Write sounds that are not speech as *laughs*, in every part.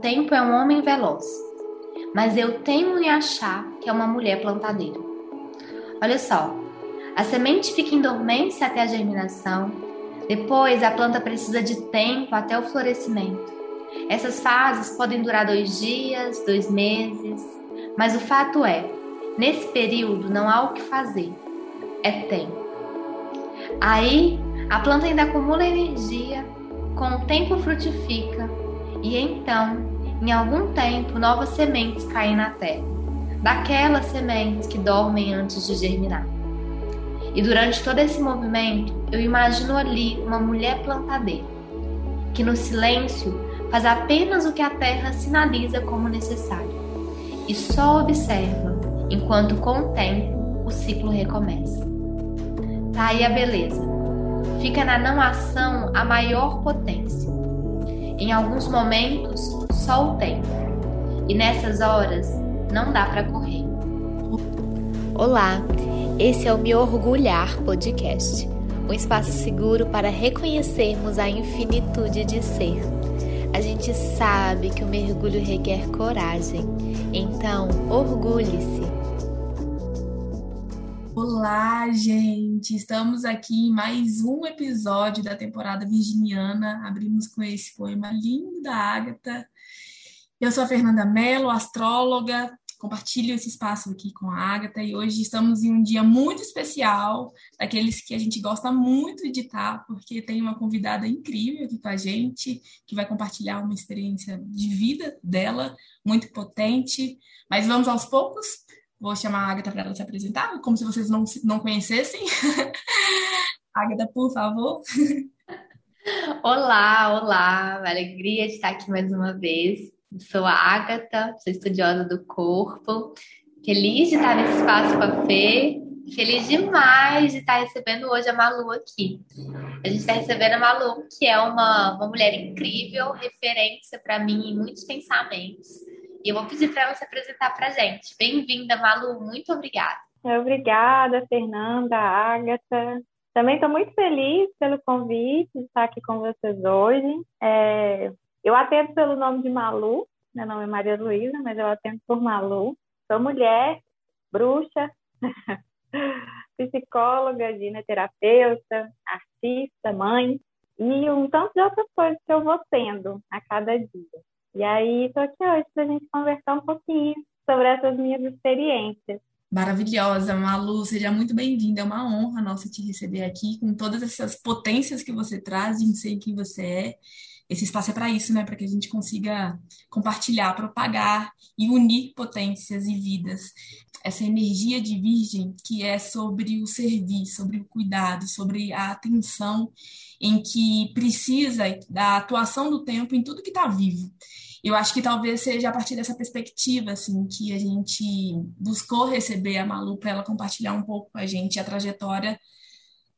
tempo é um homem veloz, mas eu temo em achar que é uma mulher plantadeira. Olha só, a semente fica em dormência até a germinação, depois a planta precisa de tempo até o florescimento. Essas fases podem durar dois dias, dois meses, mas o fato é, nesse período não há o que fazer, é tempo. Aí a planta ainda acumula energia, com o tempo frutifica, e então, em algum tempo, novas sementes caem na terra, daquelas sementes que dormem antes de germinar. E durante todo esse movimento, eu imagino ali uma mulher plantadeira, que no silêncio faz apenas o que a terra sinaliza como necessário, e só observa enquanto com o tempo o ciclo recomeça. Tá aí a beleza. Fica na não ação a maior potência. Em alguns momentos, só o tempo. E nessas horas, não dá para correr. Olá, esse é o Me Orgulhar Podcast um espaço seguro para reconhecermos a infinitude de ser. A gente sabe que o mergulho requer coragem, então orgulhe-se. Olá, gente! Estamos aqui em mais um episódio da temporada virginiana. Abrimos com esse poema lindo da Ágata. Eu sou a Fernanda Mello, astróloga, compartilho esse espaço aqui com a Agatha e hoje estamos em um dia muito especial, daqueles que a gente gosta muito de estar, porque tem uma convidada incrível aqui com a gente, que vai compartilhar uma experiência de vida dela, muito potente. Mas vamos aos poucos. Vou chamar a Agatha para ela se apresentar, como se vocês não, não conhecessem. *laughs* Agatha, por favor. Olá, olá, alegria de estar aqui mais uma vez. Sou a Agatha, sou estudiosa do corpo. Feliz de estar nesse espaço com a Fê. Feliz demais de estar recebendo hoje a Malu aqui. A gente está recebendo a Malu, que é uma, uma mulher incrível, referência para mim em muitos pensamentos. E eu vou pedir para ela se apresentar para a gente. Bem-vinda, Malu. Muito obrigada. Obrigada, Fernanda, Agatha. Também estou muito feliz pelo convite de estar aqui com vocês hoje. É, eu atendo pelo nome de Malu, meu nome é Maria Luísa, mas eu atendo por Malu. Sou mulher, bruxa, *laughs* psicóloga, gineterapeuta, artista, mãe e um tanto de outras coisas que eu vou tendo a cada dia. E aí, estou aqui hoje para a gente conversar um pouquinho sobre essas minhas experiências. Maravilhosa, Malu, seja muito bem-vinda. É uma honra nossa te receber aqui com todas essas potências que você traz de ser quem você é esse espaço é para isso, né? Para que a gente consiga compartilhar, propagar e unir potências e vidas. Essa energia de virgem que é sobre o servir, sobre o cuidado, sobre a atenção em que precisa da atuação do tempo em tudo que está vivo. Eu acho que talvez seja a partir dessa perspectiva assim que a gente buscou receber a Malu para ela compartilhar um pouco com a gente a trajetória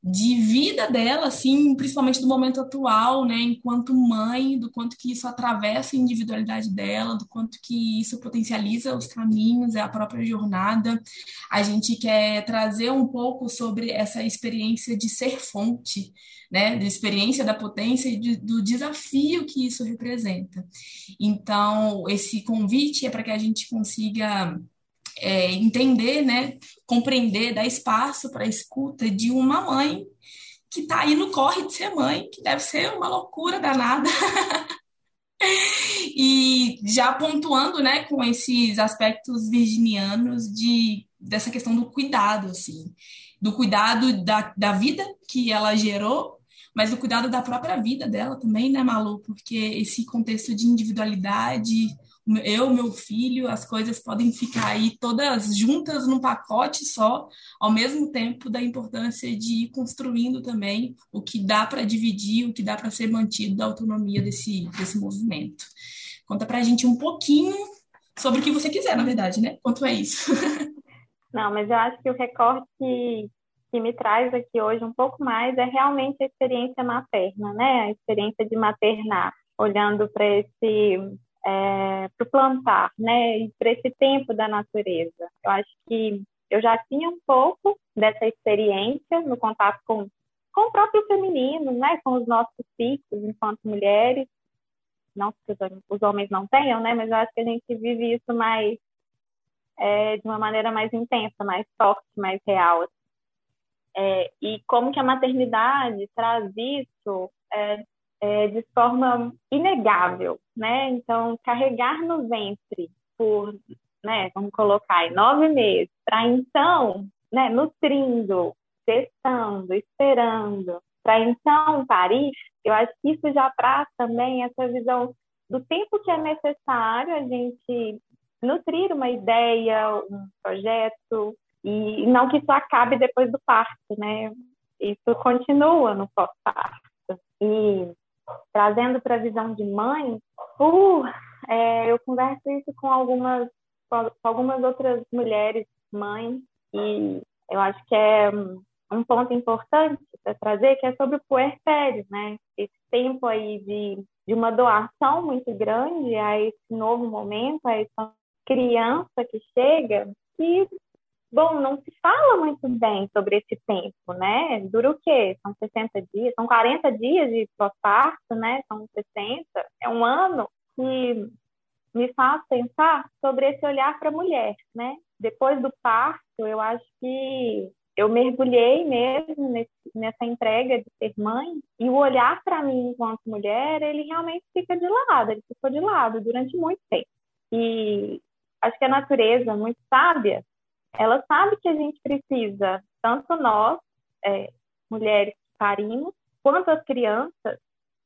de vida dela, assim, principalmente do momento atual, né, enquanto mãe, do quanto que isso atravessa a individualidade dela, do quanto que isso potencializa os caminhos, é a própria jornada. A gente quer trazer um pouco sobre essa experiência de ser fonte, né, da experiência da potência e de, do desafio que isso representa. Então, esse convite é para que a gente consiga é, entender, né, compreender, dar espaço para a escuta de uma mãe que está aí no corre de ser mãe, que deve ser uma loucura danada. *laughs* e já pontuando, né, com esses aspectos virginianos de dessa questão do cuidado, assim, do cuidado da, da vida que ela gerou, mas do cuidado da própria vida dela também, né, Malu? Porque esse contexto de individualidade, eu, meu filho, as coisas podem ficar aí todas juntas num pacote só, ao mesmo tempo da importância de ir construindo também o que dá para dividir, o que dá para ser mantido da autonomia desse, desse movimento. Conta para a gente um pouquinho sobre o que você quiser, na verdade, né? Quanto é isso? *laughs* Não, mas eu acho que o recorte que, que me traz aqui hoje um pouco mais é realmente a experiência materna, né? A experiência de maternar, olhando para esse é, para o plantar, né, e para esse tempo da natureza. Eu acho que eu já tinha um pouco dessa experiência no contato com, com o próprio feminino, né, com os nossos ciclos enquanto mulheres, não que os homens não tenham, né? Mas eu acho que a gente vive isso mais é, de uma maneira mais intensa, mais forte, mais real. É, e como que a maternidade traz isso é, é, de forma inegável, né? Então, carregar no ventre por, né, vamos colocar aí, nove meses, para então, né, nutrindo, testando, esperando, para então parir, eu acho que isso já traz também essa visão do tempo que é necessário a gente nutrir uma ideia, um projeto, e não que isso acabe depois do parto, né? Isso continua no pós-parto. E trazendo para a visão de mãe, uh, é, eu converso isso com algumas, com algumas outras mulheres mães, e eu acho que é um ponto importante para trazer, que é sobre o puerpério, né? Esse tempo aí de, de uma doação muito grande a esse novo momento, a essa criança que chega, que, bom, não se fala muito bem sobre esse tempo, né? Dura o quê? São 60 dias, são 40 dias de pós-parto, né? São 60, é um ano que me faz pensar sobre esse olhar para a mulher, né? Depois do parto, eu acho que eu mergulhei mesmo nesse, nessa entrega de ser mãe e o olhar para mim enquanto mulher, ele realmente fica de lado, ele ficou de lado durante muito tempo. E acho que a natureza, muito sábia, ela sabe que a gente precisa, tanto nós, é, mulheres que parimos, quanto as crianças,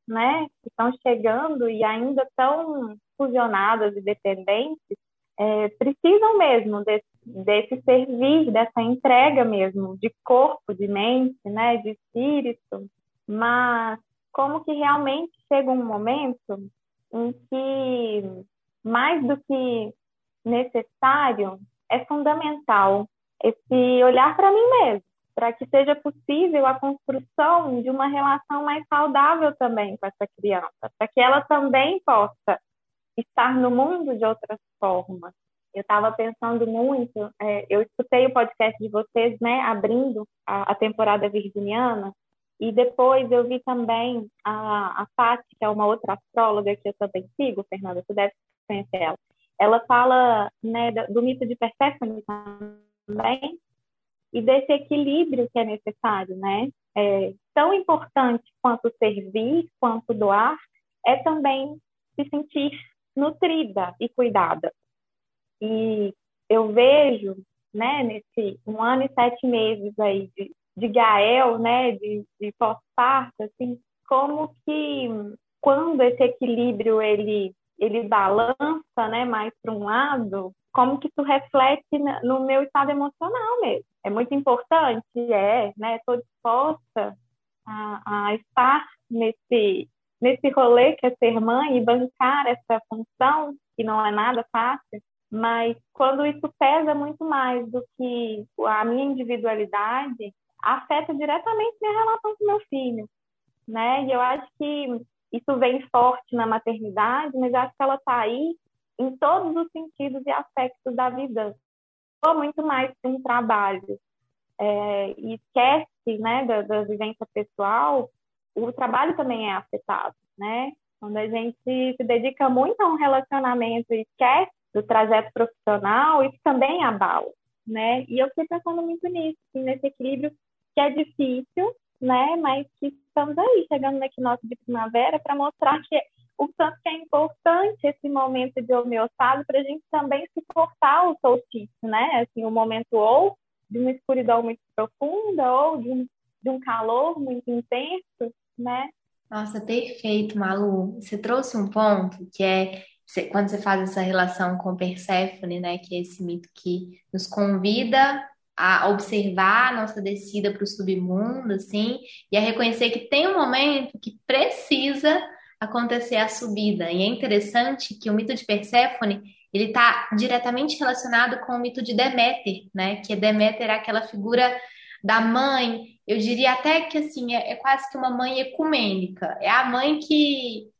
né, que estão chegando e ainda estão fusionadas e dependentes, é, precisam mesmo desse, desse servir, dessa entrega mesmo, de corpo, de mente, né, de espírito, mas como que realmente chega um momento em que mais do que necessário, é fundamental esse olhar para mim mesmo, para que seja possível a construção de uma relação mais saudável também com essa criança, para que ela também possa estar no mundo de outras formas. Eu estava pensando muito, é, eu escutei o podcast de vocês, né, abrindo a, a, temporada virginiana, e depois eu vi também a, a Paty, que é uma outra astróloga que eu também sigo, Fernanda, você deve conhecer ela ela fala né, do mito de Perséfone também e desse equilíbrio que é necessário, né? É, tão importante quanto servir, quanto doar, é também se sentir nutrida e cuidada. E eu vejo, né, nesse um ano e sete meses aí de, de Gael, né, de, de pós-parto, assim, como que quando esse equilíbrio ele ele balança, né, mais para um lado, como que isso reflete no meu estado emocional mesmo. É muito importante, é, né, estou disposta a, a estar nesse, nesse rolê que é ser mãe e bancar essa função, que não é nada fácil, mas quando isso pesa muito mais do que a minha individualidade, afeta diretamente minha relação com meu filho, né? E eu acho que isso vem forte na maternidade, mas acho que ela está aí em todos os sentidos e aspectos da vida. Ou muito mais que um trabalho. É, e esquece né, da, da vivência pessoal, o trabalho também é afetado, né? Quando a gente se dedica muito a um relacionamento e esquece do trajeto profissional, isso também abala, né? E eu fiquei pensando muito nisso, assim, nesse equilíbrio que é difícil, né? Mas estamos aí, chegando no equinócio de primavera, para mostrar que o tanto que é importante esse momento de homeostase para a gente também suportar o solstício, né? Assim, o momento ou de uma escuridão muito profunda ou de um, de um calor muito intenso, né? Nossa, perfeito, Malu. Você trouxe um ponto que é quando você faz essa relação com Perséfone, né, que é esse mito que nos convida a observar a nossa descida para o submundo, assim, e a reconhecer que tem um momento que precisa acontecer a subida. E é interessante que o mito de Perséfone ele está diretamente relacionado com o mito de Deméter, né? Que Deméter é aquela figura da mãe, eu diria até que assim é, é quase que uma mãe ecumênica. É a mãe que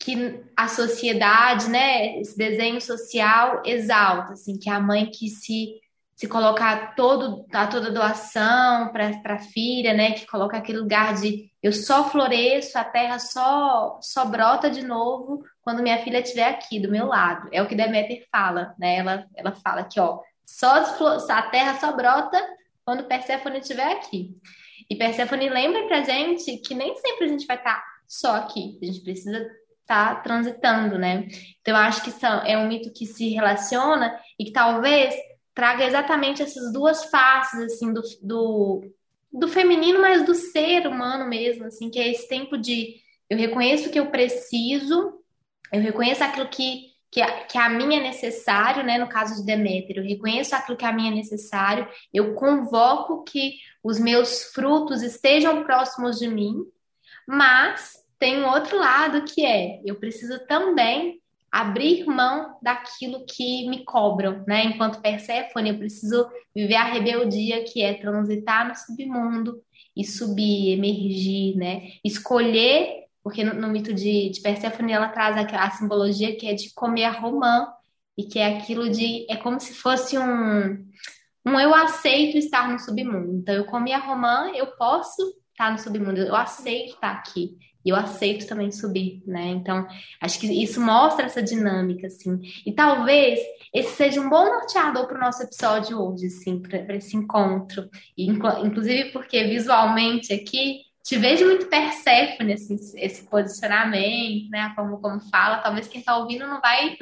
que a sociedade, né, esse desenho social exalta, assim, que é a mãe que se se colocar todo, a toda doação para a filha, né? Que coloca aquele lugar de eu só floresço, a terra só, só brota de novo quando minha filha estiver aqui do meu lado. É o que Deméter fala, né? Ela, ela fala que, ó, só a terra só brota quando Perséfone estiver aqui. E Perséfone lembra pra gente que nem sempre a gente vai estar tá só aqui. A gente precisa estar tá transitando, né? Então, eu acho que são, é um mito que se relaciona e que talvez traga exatamente essas duas faces, assim, do, do, do feminino, mas do ser humano mesmo, assim, que é esse tempo de eu reconheço que eu preciso, eu reconheço aquilo que, que, que a é necessário, né? No caso de Deméter, eu reconheço aquilo que a mim é necessário, eu convoco que os meus frutos estejam próximos de mim, mas tem um outro lado que é eu preciso também abrir mão daquilo que me cobram, né? Enquanto Perséfone, eu preciso viver a rebeldia que é transitar no submundo e subir, emergir, né? Escolher, porque no, no mito de, de Perséfone ela traz a, a, simbologia que é de comer a romã e que é aquilo de é como se fosse um um eu aceito estar no submundo. Então eu comi a romã, eu posso estar no submundo, eu aceito estar aqui. E eu aceito também subir, né? Então, acho que isso mostra essa dinâmica, assim. E talvez esse seja um bom norteador para o nosso episódio hoje, assim, para esse encontro. E, inclusive porque visualmente aqui te vejo muito Perséfone, assim, esse posicionamento, né? Como, como fala, talvez quem está ouvindo não vai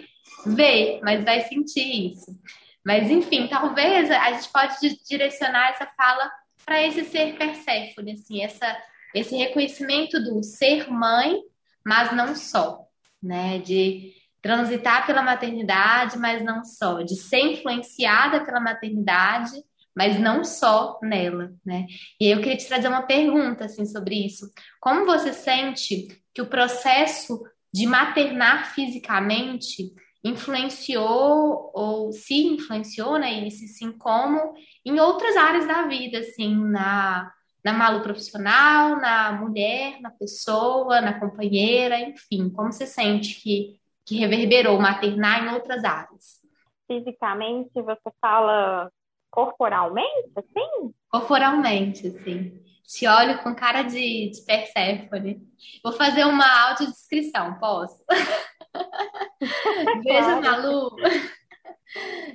ver, mas vai sentir isso. Mas, enfim, talvez a gente pode direcionar essa fala para esse ser Perséfone, assim, essa esse reconhecimento do ser mãe, mas não só, né? De transitar pela maternidade, mas não só, de ser influenciada pela maternidade, mas não só nela, né? E eu queria te trazer uma pergunta assim sobre isso. Como você sente que o processo de maternar fisicamente influenciou ou se influenciou, né, e se sim como em outras áreas da vida, assim, na na Malu profissional, na mulher, na pessoa, na companheira, enfim, como você sente que, que reverberou maternar em outras áreas? Fisicamente, você fala corporalmente, assim? Corporalmente, sim. Te olho com cara de, de Perséfone. Vou fazer uma audiodescrição, posso? *laughs* Veja, Malu,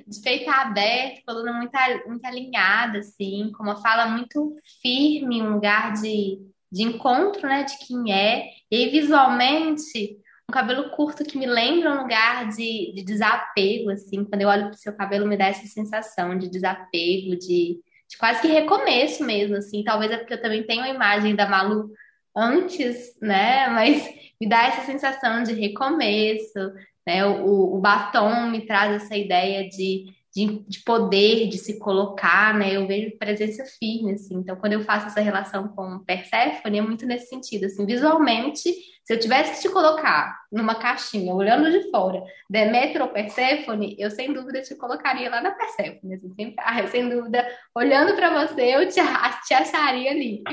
de peito aberto, coluna muito, muito alinhada, assim, com uma fala muito firme, um lugar de, de encontro, né, de quem é. E aí, visualmente, um cabelo curto que me lembra um lugar de, de desapego, assim, quando eu olho para o seu cabelo me dá essa sensação de desapego, de, de quase que recomeço mesmo, assim. Talvez é porque eu também tenho a imagem da Malu antes, né, mas me dá essa sensação de recomeço, né? O, o batom me traz essa ideia de, de, de, poder, de se colocar, né? Eu vejo presença firme, assim. Então, quando eu faço essa relação com Persephone, é muito nesse sentido, assim. Visualmente, se eu tivesse que te colocar numa caixinha, olhando de fora, Deméter ou Persephone, eu sem dúvida te colocaria lá na Persephone, assim, sem, *laughs* sem dúvida, olhando para você, eu te, *laughs* te acharia ali. *laughs*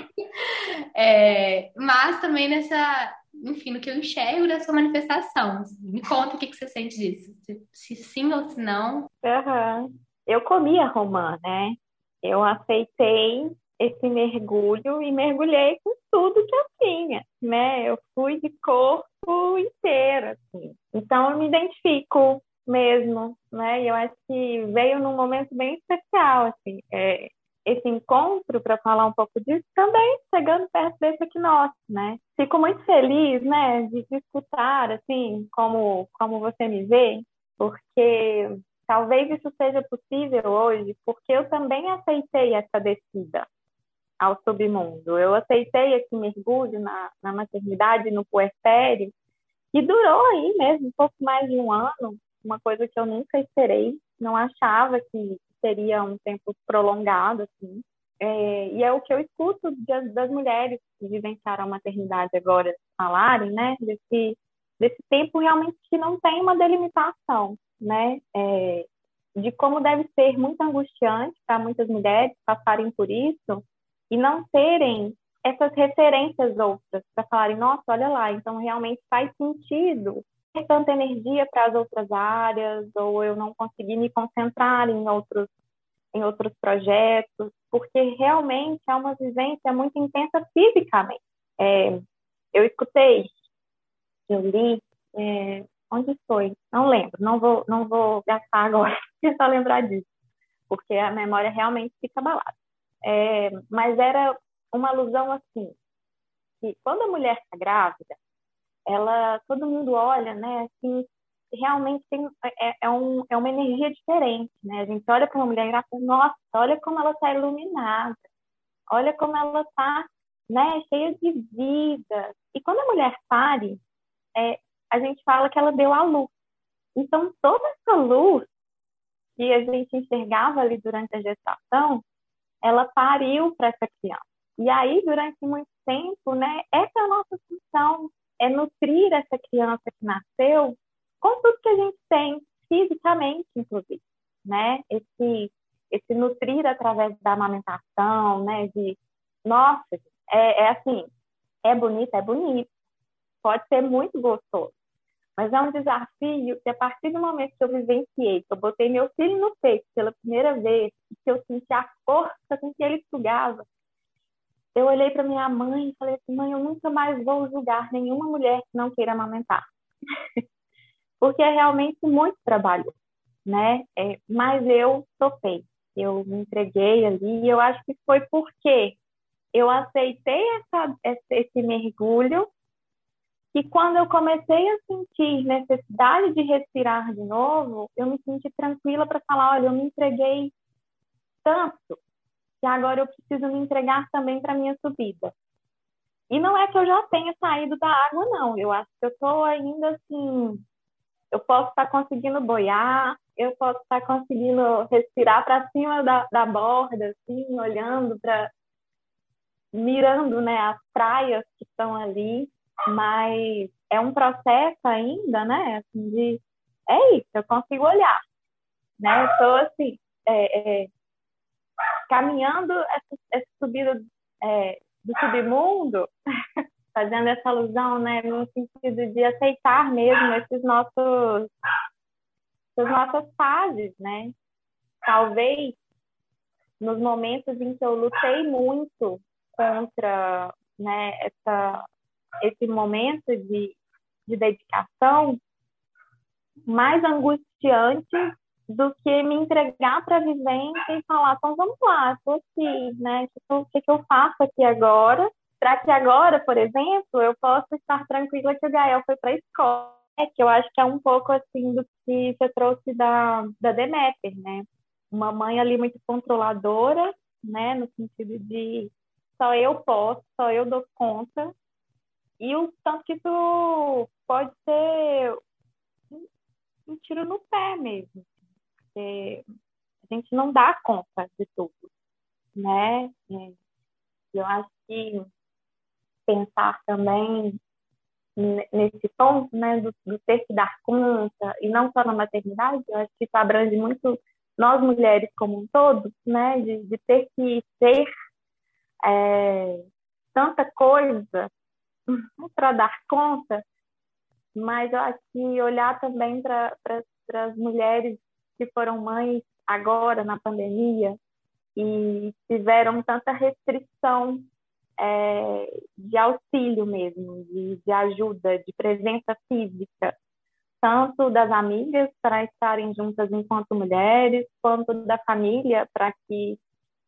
É, mas também nessa enfim, no que eu enxergo dessa manifestação. Me conta o que, que você sente disso. Se, sim ou se não. Uhum. Eu comi a romã, né? Eu aceitei esse mergulho e mergulhei com tudo que eu tinha, né? Eu fui de corpo inteiro, assim. Então, eu me identifico mesmo, né? E eu acho que veio num momento bem especial, assim. É, esse encontro para falar um pouco disso também chegando perto desse equinócio, né? Fico muito feliz, né, de te escutar, assim, como, como você me vê, porque talvez isso seja possível hoje, porque eu também aceitei essa descida ao submundo. Eu aceitei esse mergulho na, na maternidade, no puerpério, que durou aí mesmo um pouco mais de um ano, uma coisa que eu nunca esperei, não achava que seria um tempo prolongado, assim. É, e é o que eu escuto de, das mulheres que vivenciaram a maternidade agora falarem, né? Desse, desse tempo realmente que não tem uma delimitação, né? É, de como deve ser muito angustiante para muitas mulheres passarem por isso e não terem essas referências outras para falarem, nossa, olha lá, então realmente faz sentido tanta energia para as outras áreas, ou eu não consegui me concentrar em outros em outros projetos, porque realmente é uma vivência muito intensa fisicamente. É, eu escutei, eu li, é, onde foi? Não lembro, não vou, não vou gastar agora, *laughs* tentar lembrar disso, porque a memória realmente fica abalada. É, mas era uma alusão assim, que quando a mulher está grávida, ela, todo mundo olha, né, assim, realmente tem, é, é, um, é uma energia diferente, né? A gente olha para uma mulher grávida, nossa, olha como ela está iluminada, olha como ela está, né, cheia de vida. E quando a mulher pare, é, a gente fala que ela deu a luz. Então, toda essa luz que a gente enxergava ali durante a gestação, ela pariu para essa criança. E aí, durante muito tempo, né, essa é a nossa função, é nutrir essa criança que nasceu com tudo que a gente tem, fisicamente, inclusive, né? Esse, esse nutrir através da amamentação, né? De, nossa, é, é assim, é bonito, é bonito, pode ser muito gostoso, mas é um desafio que a partir do momento que eu vivenciei, que eu botei meu filho no peito pela primeira vez, que eu senti a força com que ele sugava, eu olhei para minha mãe e falei assim, mãe, eu nunca mais vou julgar nenhuma mulher que não queira amamentar. *laughs* Porque é realmente muito trabalho, né? É, mas eu topei, eu me entreguei ali, e eu acho que foi porque eu aceitei essa, esse mergulho que quando eu comecei a sentir necessidade de respirar de novo, eu me senti tranquila para falar, olha, eu me entreguei tanto que agora eu preciso me entregar também para minha subida. E não é que eu já tenha saído da água, não. Eu acho que eu estou ainda assim. Eu posso estar tá conseguindo boiar, eu posso estar tá conseguindo respirar para cima da, da borda, assim, olhando para. mirando né, as praias que estão ali, mas é um processo ainda, né? Assim, de. É isso, eu consigo olhar. Né? Eu estou assim. É, é, caminhando essa, essa subida é, do submundo, *laughs* fazendo essa alusão, né, no sentido de aceitar mesmo esses nossos, essas nossas fases, né? Talvez nos momentos em que eu lutei muito contra, né, essa, esse momento de, de dedicação, mais angustiante do que me entregar para a vivência e falar, então vamos lá, estou aqui, né? O que, que eu faço aqui agora? Para que agora, por exemplo, eu possa estar tranquila que o Gael foi para a escola. É que eu acho que é um pouco assim do que você trouxe da, da Demeter, né? Uma mãe ali muito controladora, né? No sentido de só eu posso, só eu dou conta. E o tanto que isso pode ser um tiro no pé mesmo porque a gente não dá conta de tudo, né? Eu acho que pensar também nesse ponto, né, do, do, ter que dar conta, e não só na maternidade, eu acho que isso abrange muito nós mulheres como um todo, né, de, de ter que ser é, tanta coisa *laughs* para dar conta, mas eu acho que olhar também para as mulheres que foram mães agora na pandemia e tiveram tanta restrição é, de auxílio mesmo, de, de ajuda, de presença física, tanto das amigas para estarem juntas enquanto mulheres, quanto da família para que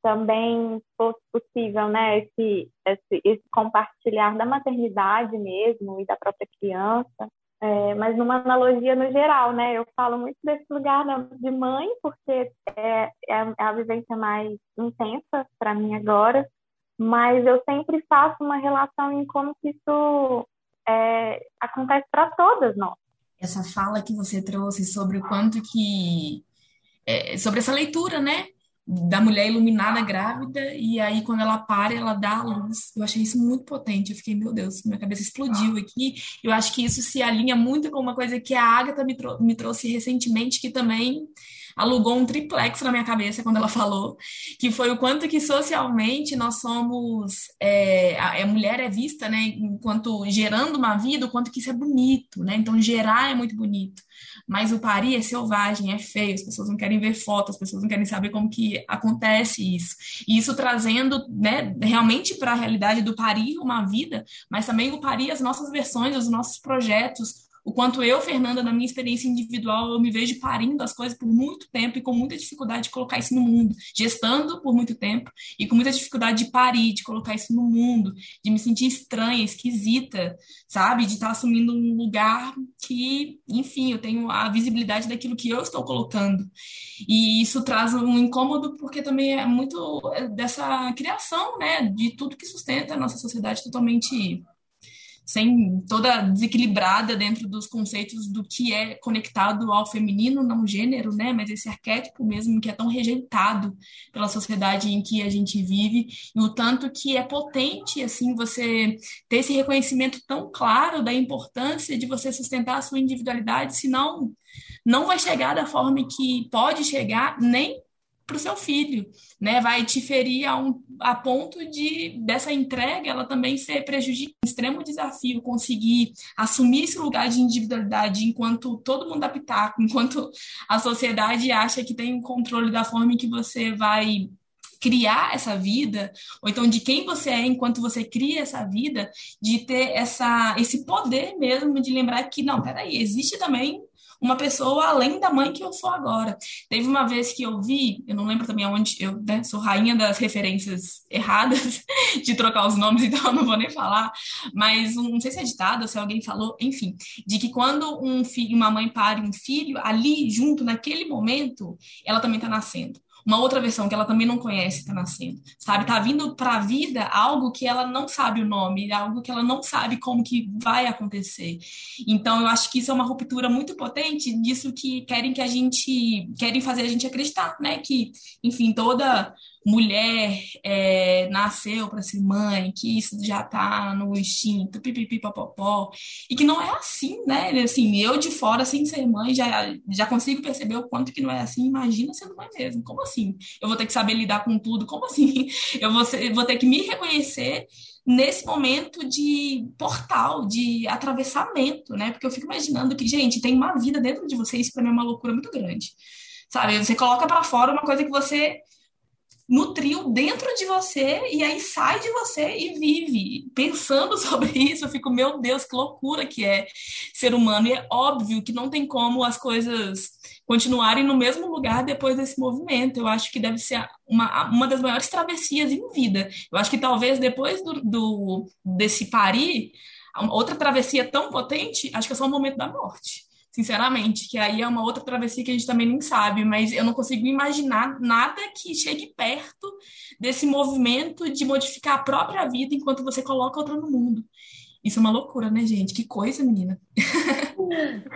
também fosse possível, né, esse, esse, esse compartilhar da maternidade mesmo e da própria criança. É, mas numa analogia no geral, né? Eu falo muito desse lugar de mãe, porque é, é a vivência mais intensa para mim agora, mas eu sempre faço uma relação em como que isso é, acontece para todas nós. Essa fala que você trouxe sobre o quanto que. É, sobre essa leitura, né? Da mulher iluminada grávida, e aí quando ela para, ela dá a luz. Eu achei isso muito potente. Eu fiquei, meu Deus, minha cabeça explodiu aqui. Eu acho que isso se alinha muito com uma coisa que a Agatha me, trou me trouxe recentemente, que também alugou um triplex na minha cabeça quando ela falou, que foi o quanto que socialmente nós somos, é, a, a mulher é vista, né, enquanto gerando uma vida, o quanto que isso é bonito, né? Então gerar é muito bonito. Mas o parir é selvagem, é feio, as pessoas não querem ver fotos, as pessoas não querem saber como que acontece isso. E isso trazendo, né, realmente para a realidade do parir uma vida, mas também o parir as nossas versões, os nossos projetos, o quanto eu, Fernanda, na minha experiência individual, eu me vejo parindo as coisas por muito tempo e com muita dificuldade de colocar isso no mundo, gestando por muito tempo e com muita dificuldade de parir, de colocar isso no mundo, de me sentir estranha, esquisita, sabe? De estar assumindo um lugar que, enfim, eu tenho a visibilidade daquilo que eu estou colocando. E isso traz um incômodo porque também é muito dessa criação, né, de tudo que sustenta a nossa sociedade totalmente sem toda desequilibrada dentro dos conceitos do que é conectado ao feminino, não gênero, né? Mas esse arquétipo mesmo que é tão rejeitado pela sociedade em que a gente vive e o tanto que é potente assim você ter esse reconhecimento tão claro da importância de você sustentar a sua individualidade, senão não vai chegar da forma que pode chegar nem para o seu filho, né? Vai te ferir a, um, a ponto de dessa entrega ela também ser prejudicial. Extremo desafio conseguir assumir esse lugar de individualidade enquanto todo mundo dá pitaco, enquanto a sociedade acha que tem o controle da forma em que você vai criar essa vida, ou então de quem você é enquanto você cria essa vida, de ter essa, esse poder mesmo de lembrar que, não, peraí, existe também uma pessoa além da mãe que eu sou agora. Teve uma vez que eu vi, eu não lembro também aonde, eu né, sou rainha das referências erradas *laughs* de trocar os nomes, *laughs* então eu não vou nem falar, mas um, não sei se é ditado, se alguém falou, enfim, de que quando um filho, uma mãe pare um filho, ali junto, naquele momento, ela também está nascendo uma outra versão que ela também não conhece está nascendo, sabe? Tá vindo para a vida algo que ela não sabe o nome, algo que ela não sabe como que vai acontecer. Então eu acho que isso é uma ruptura muito potente disso que querem que a gente querem fazer a gente acreditar, né? Que, enfim, toda mulher é, nasceu para ser mãe, que isso já está no instinto, pipipi, popopó, e que não é assim, né? Assim, eu de fora, sem ser mãe, já, já consigo perceber o quanto que não é assim. Imagina sendo mãe mesmo. Como assim? Eu vou ter que saber lidar com tudo? Como assim? *laughs* Eu vou, ser, vou ter que me reconhecer nesse momento de portal, de atravessamento, né? Porque eu fico imaginando que, gente, tem uma vida dentro de vocês, para mim é uma loucura muito grande. Sabe? Você coloca para fora uma coisa que você nutriu dentro de você e aí sai de você e vive. Pensando *laughs* sobre isso, eu fico, meu Deus, que loucura que é ser humano. E é óbvio que não tem como as coisas continuarem no mesmo lugar depois desse movimento. Eu acho que deve ser uma, uma das maiores travessias em vida. Eu acho que talvez depois do, do desse parir, outra travessia tão potente, acho que é só o momento da morte sinceramente, que aí é uma outra travessia que a gente também nem sabe, mas eu não consigo imaginar nada que chegue perto desse movimento de modificar a própria vida enquanto você coloca outra no mundo. Isso é uma loucura, né, gente? Que coisa, menina. *laughs*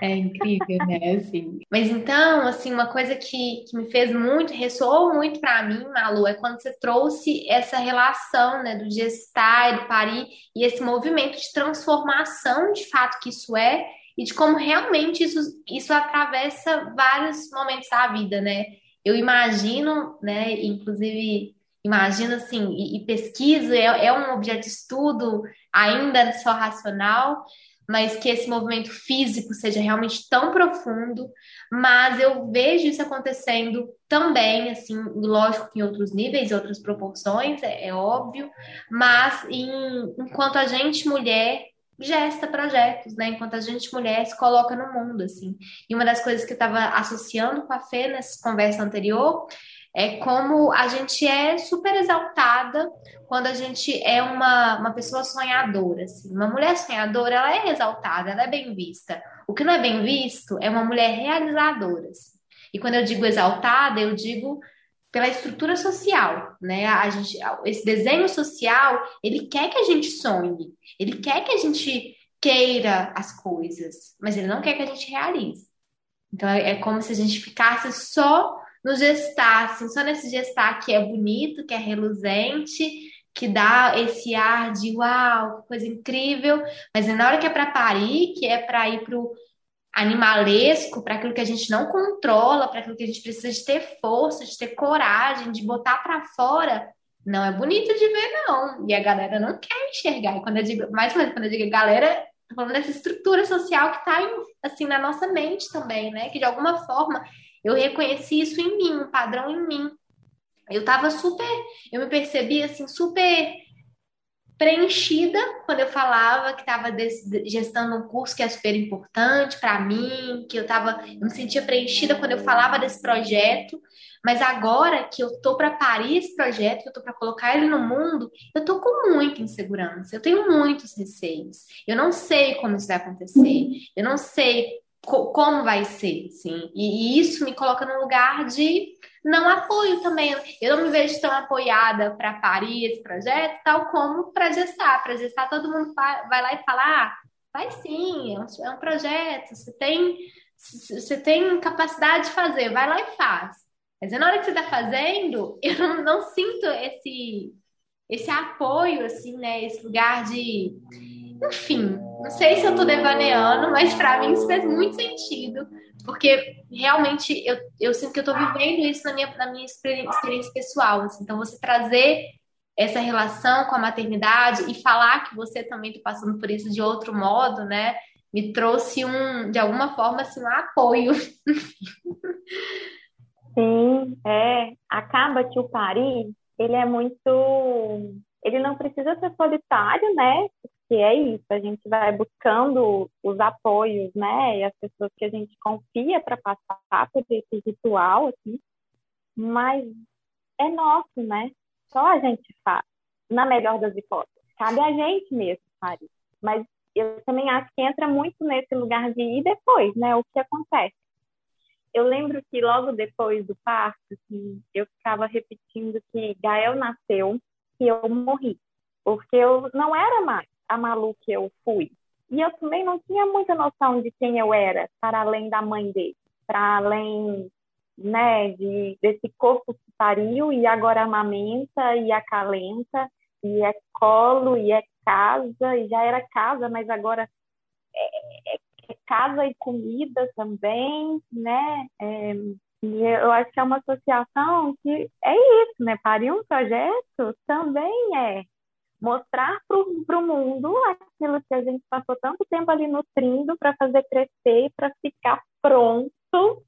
É incrível, né? Assim. Mas então, assim, uma coisa que, que me fez muito, ressoou muito para mim, Malu, é quando você trouxe essa relação, né, do gestar, do parir e esse movimento de transformação, de fato, que isso é, e de como realmente isso, isso atravessa vários momentos da vida, né? Eu imagino, né, inclusive imagino assim, e, e pesquiso, é, é um objeto de estudo ainda só racional, mas que esse movimento físico seja realmente tão profundo, mas eu vejo isso acontecendo também, assim, lógico que em outros níveis, outras proporções, é, é óbvio, mas em, enquanto a gente, mulher, gesta projetos, né? Enquanto a gente mulher se coloca no mundo, assim. E uma das coisas que eu estava associando com a Fê nessa conversa anterior é como a gente é super exaltada quando a gente é uma, uma pessoa sonhadora, assim. Uma mulher sonhadora, ela é exaltada, ela é bem vista. O que não é bem visto é uma mulher realizadora, assim. E quando eu digo exaltada, eu digo pela estrutura social, né? A gente, esse desenho social, ele quer que a gente sonhe, ele quer que a gente queira as coisas, mas ele não quer que a gente realize. Então é, é como se a gente ficasse só no gestar, assim, só nesse gestar que é bonito, que é reluzente, que dá esse ar de uau, coisa incrível, mas na hora que é para parir, que é para ir pro animalesco, para aquilo que a gente não controla, para aquilo que a gente precisa de ter força, de ter coragem, de botar para fora, não é bonito de ver, não. E a galera não quer enxergar. E quando eu digo, mais ou menos, quando eu digo galera, falando dessa estrutura social que está assim na nossa mente também, né? Que de alguma forma eu reconheci isso em mim, um padrão em mim. Eu tava super, eu me percebi assim super preenchida quando eu falava que estava gestando um curso que é super importante para mim, que eu tava, eu me sentia preenchida quando eu falava desse projeto, mas agora que eu tô para parir esse projeto, que eu tô para colocar ele no mundo, eu tô com muita insegurança, eu tenho muitos receios. Eu não sei como isso vai acontecer. Eu não sei co como vai ser, sim. E, e isso me coloca num lugar de não apoio também. Eu não me vejo tão apoiada para parir esse projeto, tal como para gestar. Para gestar, todo mundo vai lá e fala: ah, vai sim, é um, é projeto, você tem, você tem capacidade de fazer, vai lá e faz. Mas na hora que você está fazendo, *laughs* eu não, não sinto esse, esse apoio, assim, né? Esse lugar de. Enfim, não sei se eu estou devaneando, mas para mim isso fez muito sentido porque realmente eu, eu sinto que eu estou vivendo isso na minha, na minha experiência pessoal. Assim. Então, você trazer essa relação com a maternidade e falar que você também está passando por isso de outro modo, né? Me trouxe um, de alguma forma, assim, um apoio. Sim, é. Acaba que o Paris, ele é muito. Ele não precisa ser solitário, né? Que é isso, a gente vai buscando os apoios, né, e as pessoas que a gente confia para passar por esse ritual aqui, mas é nosso, né? Só a gente faz, na melhor das hipóteses. Cabe a gente mesmo, Mari. Mas eu também acho que entra muito nesse lugar de ir depois, né? O que acontece. Eu lembro que logo depois do parto, assim, eu ficava repetindo que Gael nasceu e eu morri, porque eu não era mais a Malu que eu fui. E eu também não tinha muita noção de quem eu era, para além da mãe dele, para além né, de, desse corpo que pariu e agora amamenta e acalenta, e é colo, e é casa, e já era casa, mas agora é, é, é casa e comida também, né? É, e eu acho que é uma associação que é isso, né? Parir um projeto também é mostrar para o mundo aquilo que a gente passou tanto tempo ali nutrindo para fazer crescer, para ficar pronto,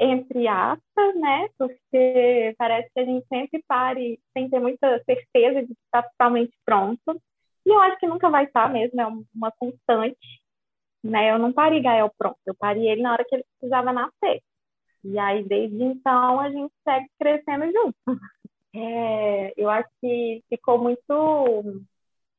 entre aspas, né? Porque parece que a gente sempre pare sem ter muita certeza de que está totalmente pronto. E eu acho que nunca vai estar mesmo, é uma constante. Né? Eu não parei Gael pronto, eu parei ele na hora que ele precisava nascer. E aí, desde então, a gente segue crescendo junto é, eu acho que ficou muito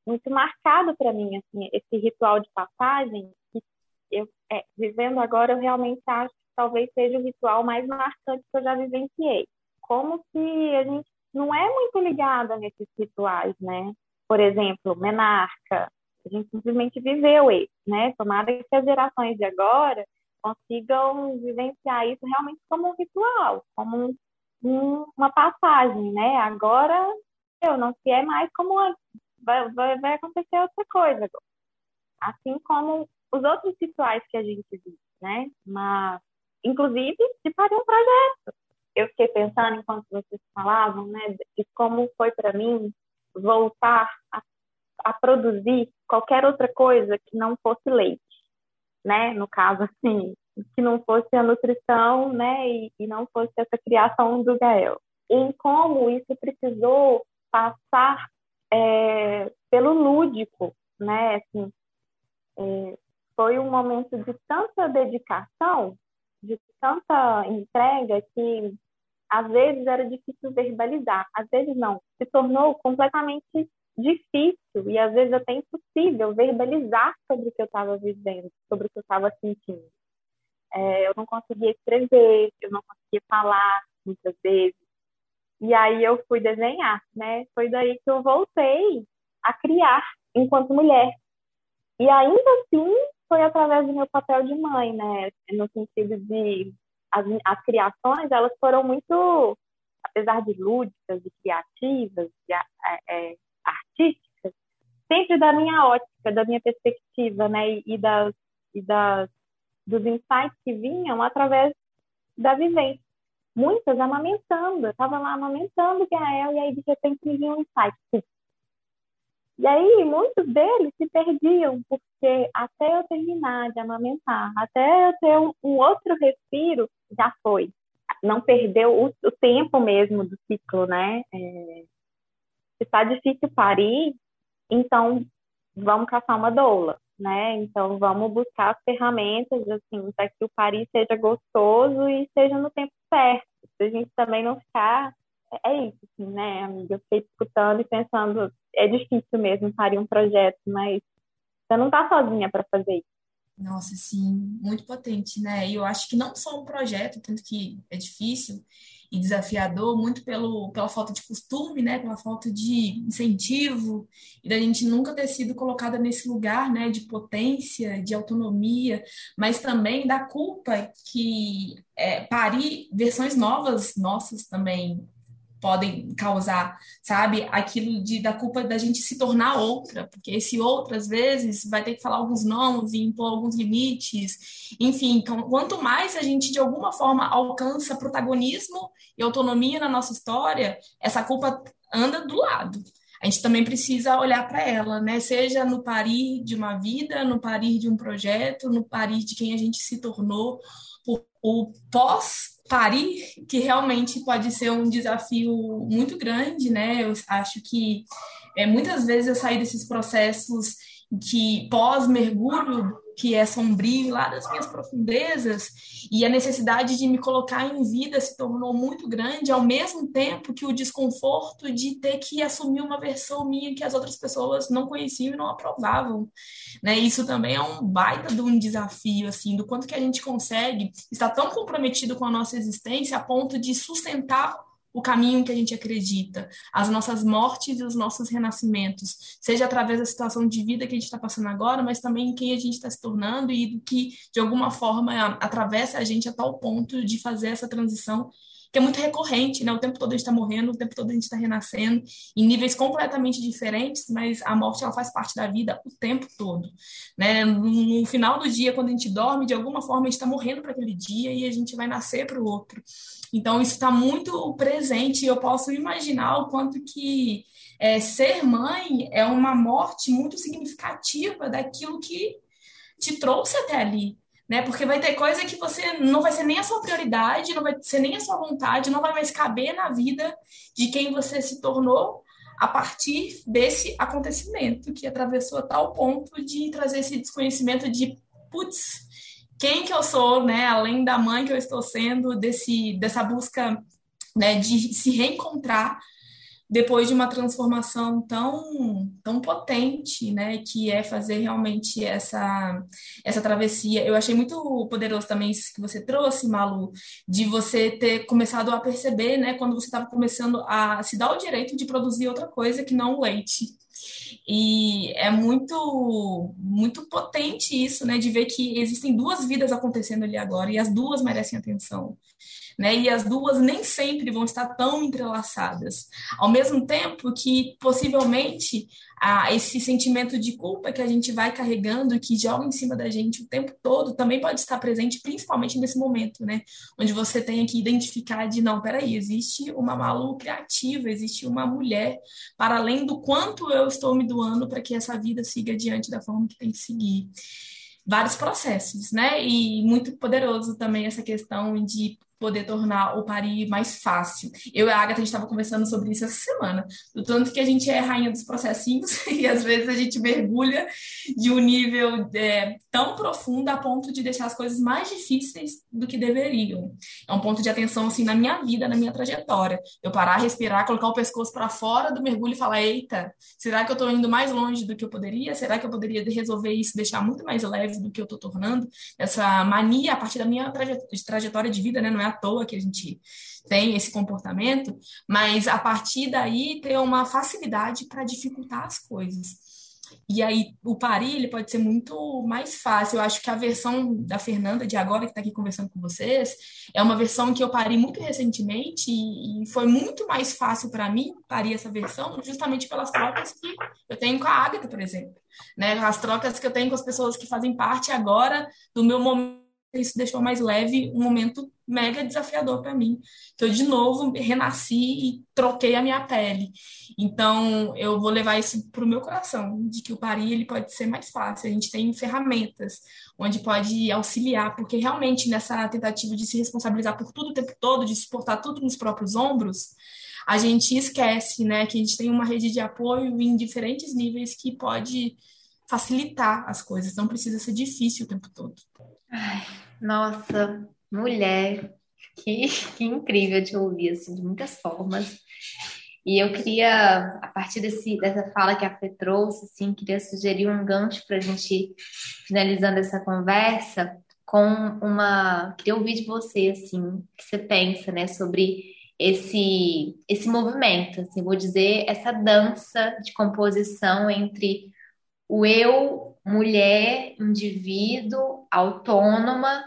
muito marcado para mim assim esse ritual de passagem que eu é, vivendo agora eu realmente acho que talvez seja o ritual mais marcante que eu já vivenciei. Como se a gente não é muito ligada nesses rituais né? Por exemplo menarca a gente simplesmente viveu ele né? Tomara que as gerações de agora consigam vivenciar isso realmente como um ritual como um uma passagem, né? Agora eu não se é mais como. Vai, vai, vai acontecer outra coisa. Assim como os outros rituais que a gente vive, né? Mas, inclusive, de fazer um projeto. Eu fiquei pensando, enquanto vocês falavam, né, de como foi para mim voltar a, a produzir qualquer outra coisa que não fosse leite, né? No caso, assim, que não fosse a nutrição, né, e, e não fosse essa criação do Gael. Em como isso precisou passar é, pelo lúdico, né, assim, é, foi um momento de tanta dedicação, de tanta entrega que às vezes era difícil verbalizar, às vezes não, se tornou completamente difícil e às vezes até impossível verbalizar sobre o que eu estava vivendo, sobre o que eu estava sentindo. É, eu não conseguia escrever, eu não conseguia falar muitas vezes. E aí eu fui desenhar, né? Foi daí que eu voltei a criar enquanto mulher. E ainda assim foi através do meu papel de mãe, né? No sentido de as, as criações, elas foram muito, apesar de lúdicas e criativas, de, é, é, artísticas, sempre da minha ótica, da minha perspectiva, né? E, e das, e das dos insights que vinham através da vivência. Muitas amamentando, eu estava lá amamentando Gael e aí de repente me vinha um insight. E aí muitos deles se perdiam, porque até eu terminar de amamentar, até eu ter um, um outro respiro, já foi. Não perdeu o, o tempo mesmo do ciclo, né? É, está difícil parir, então vamos caçar uma doula né? Então vamos buscar as ferramentas assim para que o Paris seja gostoso e seja no tempo certo. A gente também não ficar é, é isso, assim, né, amiga? Eu fiquei escutando e pensando, é difícil mesmo parir um projeto, mas você não está sozinha para fazer isso. Nossa, sim, muito potente, né? E eu acho que não só um projeto, tanto que é difícil e desafiador, muito pelo, pela falta de costume, né? Pela falta de incentivo e da gente nunca ter sido colocada nesse lugar, né? De potência, de autonomia, mas também da culpa que é, parir versões novas nossas também podem causar, sabe? Aquilo de, da culpa da gente se tornar outra, porque esse outro, às vezes, vai ter que falar alguns nomes e impor alguns limites. Enfim, então, quanto mais a gente, de alguma forma, alcança protagonismo e autonomia na nossa história, essa culpa anda do lado. A gente também precisa olhar para ela, né? Seja no parir de uma vida, no parir de um projeto, no parir de quem a gente se tornou, o pós parir, que realmente pode ser um desafio muito grande, né? Eu acho que é, muitas vezes eu saí desses processos que pós-mergulho, que é sombrio lá das minhas profundezas, e a necessidade de me colocar em vida se tornou muito grande, ao mesmo tempo que o desconforto de ter que assumir uma versão minha que as outras pessoas não conheciam e não aprovavam. Né? Isso também é um baita de um desafio, assim, do quanto que a gente consegue estar tão comprometido com a nossa existência a ponto de sustentar o caminho que a gente acredita, as nossas mortes e os nossos renascimentos, seja através da situação de vida que a gente está passando agora, mas também quem a gente está se tornando e do que, de alguma forma, atravessa a gente a tal ponto de fazer essa transição que é muito recorrente, né? O tempo todo a gente está morrendo, o tempo todo a gente está renascendo, em níveis completamente diferentes, mas a morte ela faz parte da vida o tempo todo, né? No final do dia, quando a gente dorme, de alguma forma a gente está morrendo para aquele dia e a gente vai nascer para o outro. Então isso está muito presente. E eu posso imaginar o quanto que é, ser mãe é uma morte muito significativa daquilo que te trouxe até ali né? Porque vai ter coisa que você não vai ser nem a sua prioridade, não vai ser nem a sua vontade, não vai mais caber na vida de quem você se tornou a partir desse acontecimento que atravessou a tal ponto de trazer esse desconhecimento de putz, quem que eu sou, né? Além da mãe que eu estou sendo, desse dessa busca, né, de se reencontrar depois de uma transformação tão, tão potente, né, que é fazer realmente essa, essa travessia. Eu achei muito poderoso também isso que você trouxe, Malu, de você ter começado a perceber, né, quando você estava começando a se dar o direito de produzir outra coisa que não o leite. E é muito, muito potente isso, né, de ver que existem duas vidas acontecendo ali agora e as duas merecem atenção né? E as duas nem sempre vão estar tão entrelaçadas. Ao mesmo tempo que possivelmente ah, esse sentimento de culpa que a gente vai carregando, que joga em cima da gente o tempo todo, também pode estar presente, principalmente nesse momento, né? Onde você tem que identificar de não, peraí, existe uma Malu criativa, existe uma mulher, para além do quanto eu estou me doando para que essa vida siga adiante da forma que tem que seguir vários processos, né? E muito poderoso também essa questão de poder tornar o pari mais fácil. Eu e a Agatha, a gente estava conversando sobre isso essa semana, do tanto que a gente é rainha dos processinhos *laughs* e às vezes a gente mergulha de um nível é, tão profundo a ponto de deixar as coisas mais difíceis do que deveriam. É um ponto de atenção, assim, na minha vida, na minha trajetória. Eu parar, respirar, colocar o pescoço para fora do mergulho e falar, eita, será que eu estou indo mais longe do que eu poderia? Será que eu poderia resolver isso, deixar muito mais leve do que eu estou tornando? Essa mania, a partir da minha trajetória de vida, né? Não é à toa que a gente tem esse comportamento, mas a partir daí ter uma facilidade para dificultar as coisas. E aí o pari ele pode ser muito mais fácil. Eu acho que a versão da Fernanda de agora que está aqui conversando com vocês é uma versão que eu parei muito recentemente e, e foi muito mais fácil para mim parir essa versão justamente pelas trocas que eu tenho com a Agatha, por exemplo, né? As trocas que eu tenho com as pessoas que fazem parte agora do meu momento isso deixou mais leve um momento mega desafiador para mim, que eu de novo renasci e troquei a minha pele. Então, eu vou levar isso para o meu coração, de que o parir ele pode ser mais fácil. A gente tem ferramentas onde pode auxiliar, porque realmente nessa tentativa de se responsabilizar por tudo o tempo todo, de suportar tudo nos próprios ombros, a gente esquece, né, que a gente tem uma rede de apoio em diferentes níveis que pode facilitar as coisas, não precisa ser difícil o tempo todo. Ai, nossa, mulher, que, que incrível te ouvir, assim, de muitas formas. E eu queria, a partir desse, dessa fala que a Fê trouxe, assim, queria sugerir um gancho para a gente finalizando essa conversa com uma. Queria ouvir de você, assim, o que você pensa, né, sobre esse, esse movimento, assim, vou dizer, essa dança de composição entre o eu, mulher, indivíduo, autônoma,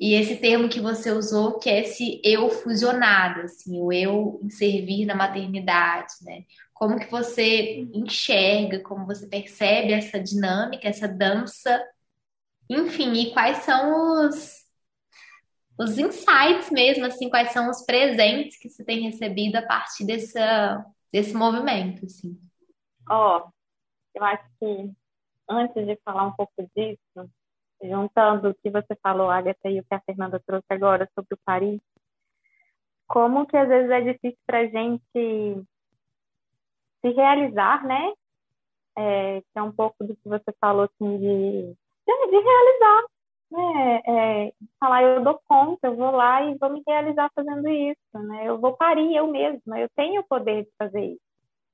e esse termo que você usou, que é esse eu fusionado, assim, o eu em servir na maternidade, né? Como que você enxerga, como você percebe essa dinâmica, essa dança, enfim, e quais são os, os insights mesmo, assim, quais são os presentes que você tem recebido a partir dessa, desse movimento, assim? Ó, oh, eu acho que antes de falar um pouco disso, juntando o que você falou, Agatha, e o que a Fernanda trouxe agora sobre o Paris, como que às vezes é difícil para a gente se realizar, né? É, que é um pouco do que você falou, assim, de, de, realizar, né? É, falar, eu dou conta, eu vou lá e vou me realizar fazendo isso, né? Eu vou parir eu mesma, eu tenho o poder de fazer isso.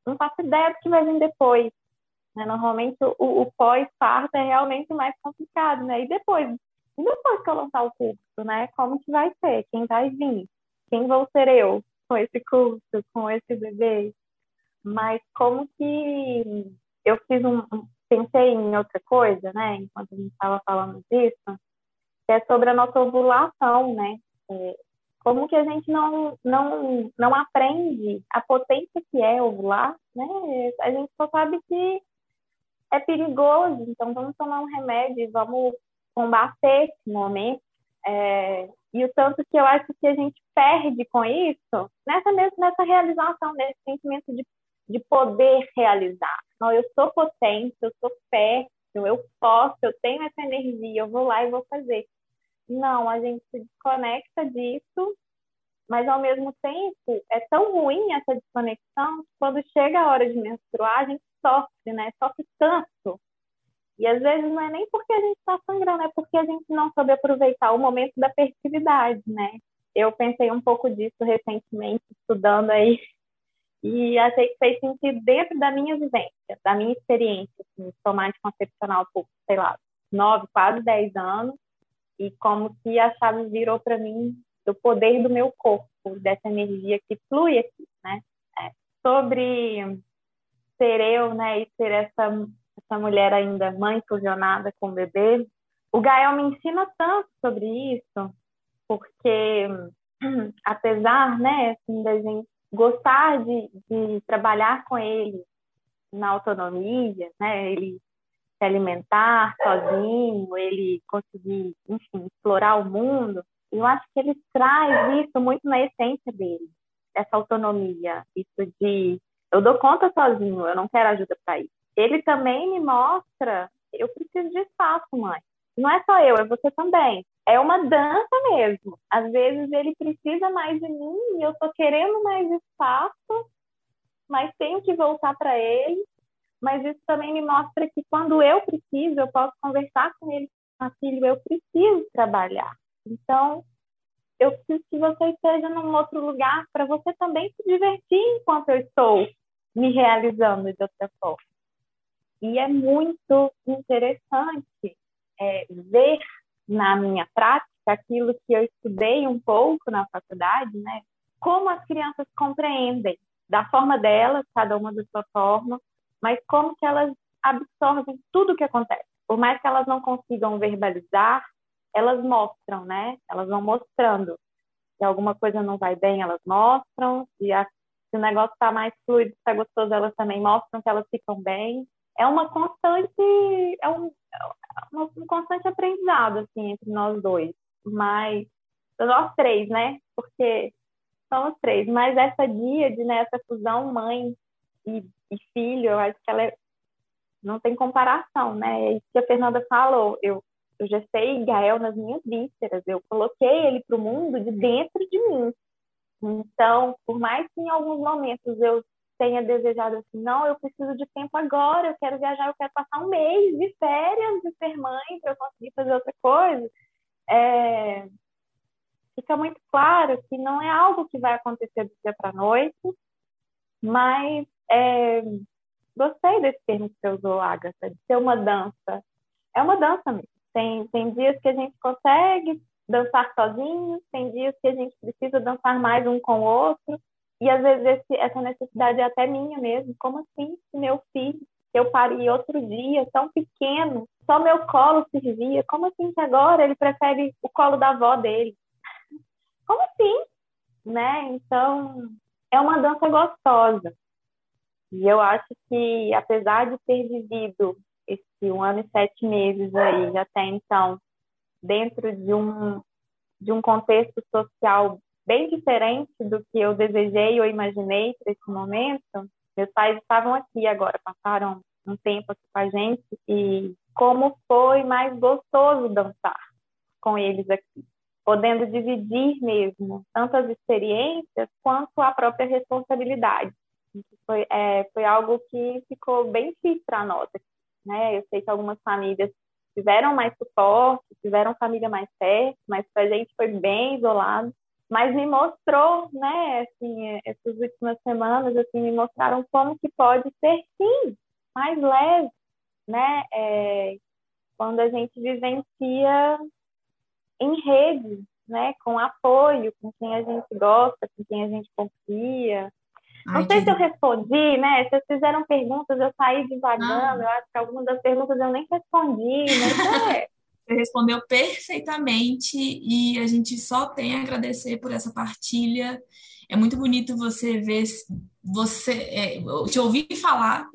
Não faço ideia do que vai vir depois, né? Normalmente o, o pós-parto é realmente mais complicado, né? E depois, e depois que eu lançar o curso, né? Como que vai ser? Quem vai vir? Quem vou ser eu com esse curso, com esse bebê? Mas como que eu fiz um, pensei em outra coisa, né? Enquanto a gente estava falando disso, que é sobre a nossa ovulação, né? É, como que a gente não, não, não aprende a potência que é ovular, né? A gente só sabe que é perigoso, então vamos tomar um remédio e vamos combater esse momento. É, e o tanto que eu acho que a gente perde com isso, nessa, nessa realização, nesse sentimento de, de poder realizar. Não, eu sou potente, eu sou fértil, eu posso, eu tenho essa energia, eu vou lá e vou fazer. Não, a gente se desconecta disso, mas ao mesmo tempo é tão ruim essa desconexão que quando chega a hora de menstruar, a gente sofre, né? Sofre tanto. E às vezes não é nem porque a gente está sangrando, é porque a gente não soube aproveitar o momento da fertilidade, né? Eu pensei um pouco disso recentemente, estudando aí, *laughs* e achei que fez sentido dentro da minha vivência, da minha experiência, assim, de tomar anticoncepcional por, sei lá, nove, quase dez anos, e como que a chave virou para mim do poder do meu corpo, dessa energia que flui aqui, né? É, sobre ser eu, né, e ser essa, essa mulher ainda mãe fusionada com o bebê. O Gael me ensina tanto sobre isso, porque *clears throat* apesar, né, assim, da gente gostar de, de trabalhar com ele na autonomia, né, ele se alimentar sozinho, ele conseguir, enfim, explorar o mundo, eu acho que ele traz isso muito na essência dele, essa autonomia, isso de eu dou conta sozinho, eu não quero ajuda para isso. Ele também me mostra, eu preciso de espaço, mãe. Não é só eu, é você também. É uma dança mesmo. Às vezes ele precisa mais de mim e eu tô querendo mais espaço, mas tenho que voltar para ele. Mas isso também me mostra que quando eu preciso, eu posso conversar com ele, ah, filho, eu preciso trabalhar. Então, eu preciso que você esteja num outro lugar para você também se divertir enquanto eu estou me realizando de outra forma. E é muito interessante é, ver na minha prática aquilo que eu estudei um pouco na faculdade, né? Como as crianças compreendem da forma delas, cada uma da sua forma, mas como que elas absorvem tudo o que acontece. Por mais que elas não consigam verbalizar, elas mostram, né? Elas vão mostrando. Se alguma coisa não vai bem, elas mostram. E a, se o negócio está mais fluido, está gostoso, elas também mostram que elas ficam bem. É uma constante, é um, é um constante aprendizado assim entre nós dois. mas nós três, né? Porque somos três, mas essa Díade, né, essa fusão mãe e, e, filho, eu acho que ela é, não tem comparação, né? É isso que a Fernanda falou. Eu, eu gestei Gael nas minhas vísceras, eu coloquei ele para o mundo de dentro de mim. Então, por mais que em alguns momentos eu tenha desejado assim, não, eu preciso de tempo agora, eu quero viajar, eu quero passar um mês de férias de ser mãe para eu conseguir fazer outra coisa, é, fica muito claro que não é algo que vai acontecer do dia para a noite, mas é, gostei desse termo que você usou, Agatha, de ser uma dança. É uma dança mesmo. Tem, tem dias que a gente consegue dançar sozinho, tem dias que a gente precisa dançar mais um com o outro, e às vezes esse, essa necessidade é até minha mesmo. Como assim, meu filho, que eu parei outro dia, tão pequeno, só meu colo servia, como assim que agora ele prefere o colo da avó dele? *laughs* Como assim? Né? Então, é uma dança gostosa. E eu acho que, apesar de ter vivido esse um ano e sete meses aí, até então, dentro de um, de um contexto social bem diferente do que eu desejei ou imaginei para esse momento, meus pais estavam aqui agora, passaram um tempo aqui com a gente e como foi mais gostoso dançar com eles aqui podendo dividir mesmo tanto as experiências quanto a própria responsabilidade. Foi, é, foi algo que ficou bem difícil para nós. Né? Eu sei que algumas famílias tiveram mais suporte, tiveram família mais perto, mas para a gente foi bem isolado. Mas me mostrou, né, assim, essas últimas semanas, assim, me mostraram como que pode ser, sim, mais leve, né, é, quando a gente vivencia em rede, né, com apoio, com quem a gente gosta, com quem a gente confia. Ai, não sei que... se eu respondi, né? Vocês fizeram perguntas, eu saí devagando, eu acho que algumas das perguntas eu nem respondi, mas *laughs* é. Você respondeu perfeitamente e a gente só tem a agradecer por essa partilha. É muito bonito você ver, você é, te ouvir falar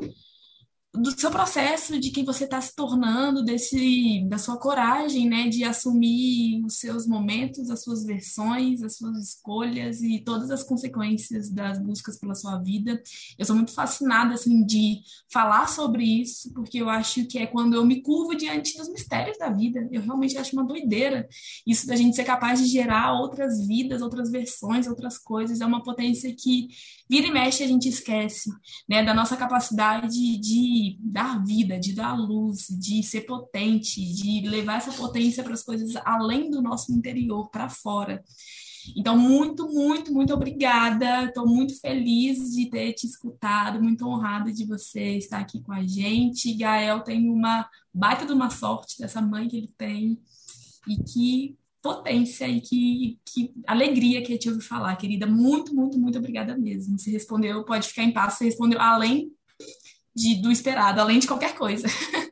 do seu processo, de quem você está se tornando, desse, da sua coragem, né, de assumir os seus momentos, as suas versões, as suas escolhas e todas as consequências das buscas pela sua vida. Eu sou muito fascinada, assim, de falar sobre isso, porque eu acho que é quando eu me curvo diante dos mistérios da vida. Eu realmente acho uma doideira isso da gente ser capaz de gerar outras vidas, outras versões, outras coisas. É uma potência que vira e mexe a gente esquece, né, da nossa capacidade de dar vida, de dar luz, de ser potente, de levar essa potência para as coisas além do nosso interior, para fora. Então, muito, muito, muito obrigada. Estou muito feliz de ter te escutado, muito honrada de você estar aqui com a gente. Gael tem uma baita de uma sorte dessa mãe que ele tem e que potência e que, que alegria que eu te ouvi falar, querida. Muito, muito, muito obrigada mesmo. Se respondeu, pode ficar em paz, você respondeu além de, do esperado, além de qualquer coisa. *laughs*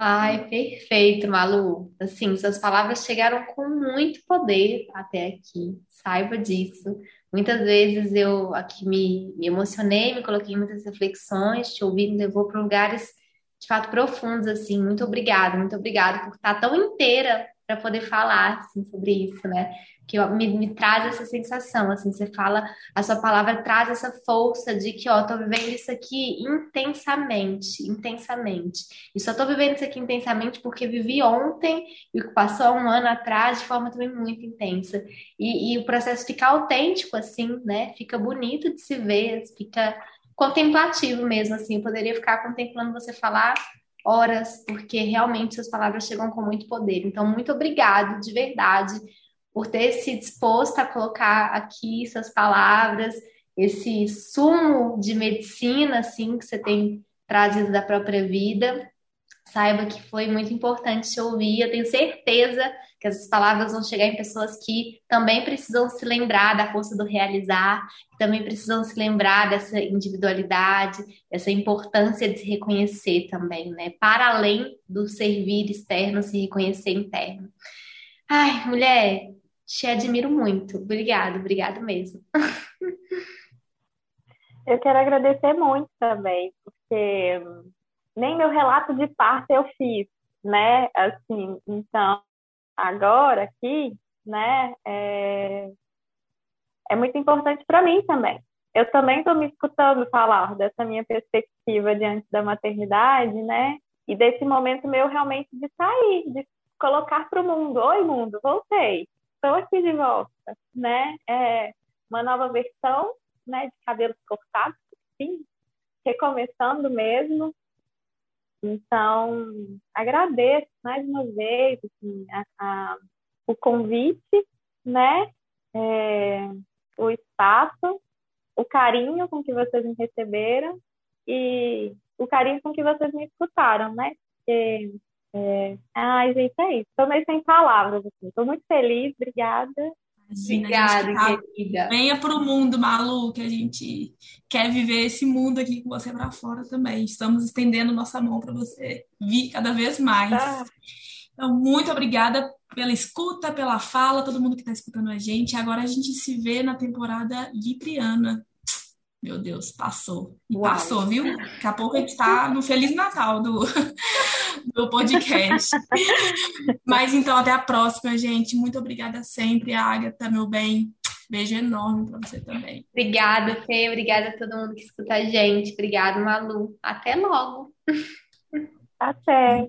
Ai, perfeito, Malu. Assim, suas palavras chegaram com muito poder até aqui. Saiba disso. Muitas vezes eu aqui me, me emocionei, me coloquei em muitas reflexões, te ouvi, me levou para lugares de fato profundos, assim. Muito obrigada, muito obrigada por estar tão inteira para poder falar assim, sobre isso, né? Que me, me traz essa sensação, assim, você fala, a sua palavra traz essa força de que, ó, tô vivendo isso aqui intensamente, intensamente. E só tô vivendo isso aqui intensamente porque vivi ontem e o que passou um ano atrás de forma também muito intensa. E, e o processo fica autêntico, assim, né? Fica bonito de se ver, fica contemplativo mesmo, assim. Eu poderia ficar contemplando você falar horas, porque realmente suas palavras chegam com muito poder. Então, muito obrigado, de verdade, por ter se disposto a colocar aqui suas palavras, esse sumo de medicina, assim, que você tem trazido da própria vida. Saiba que foi muito importante te ouvir. Eu tenho certeza que essas palavras vão chegar em pessoas que também precisam se lembrar da força do realizar, que também precisam se lembrar dessa individualidade, dessa importância de se reconhecer também, né? Para além do servir externo, se reconhecer interno. Ai, mulher, te admiro muito. Obrigada, obrigado mesmo. Eu quero agradecer muito também, porque nem meu relato de parto eu fiz, né? Assim, então agora aqui, né, é, é muito importante para mim também. Eu também estou me escutando falar dessa minha perspectiva diante da maternidade, né, e desse momento meu realmente de sair, de colocar para o mundo, oi mundo, voltei, estou aqui de volta, né, é uma nova versão, né, de cabelos cortados, sim, recomeçando mesmo, então, agradeço mais uma vez assim, a, a, o convite, né? É, o espaço, o carinho com que vocês me receberam e o carinho com que vocês me escutaram, né? Porque, é... Ai, gente, é isso. Estou meio sem palavras. Estou assim. muito feliz, obrigada. Obrigada, tá... querida. Venha para o mundo, Malu, que a gente quer viver esse mundo aqui com você para fora também. Estamos estendendo nossa mão para você vir cada vez mais. Ah. Então, muito obrigada pela escuta, pela fala, todo mundo que está escutando a gente. Agora a gente se vê na temporada Libriana. Meu Deus, passou. E Uau. passou, viu? Daqui a pouco a gente está *laughs* no Feliz Natal do, do podcast. Mas então, até a próxima, gente. Muito obrigada sempre, Agatha, meu bem. Beijo enorme para você também. Obrigada, Fê. Obrigada a todo mundo que escuta a gente. Obrigada, Malu. Até logo. Até.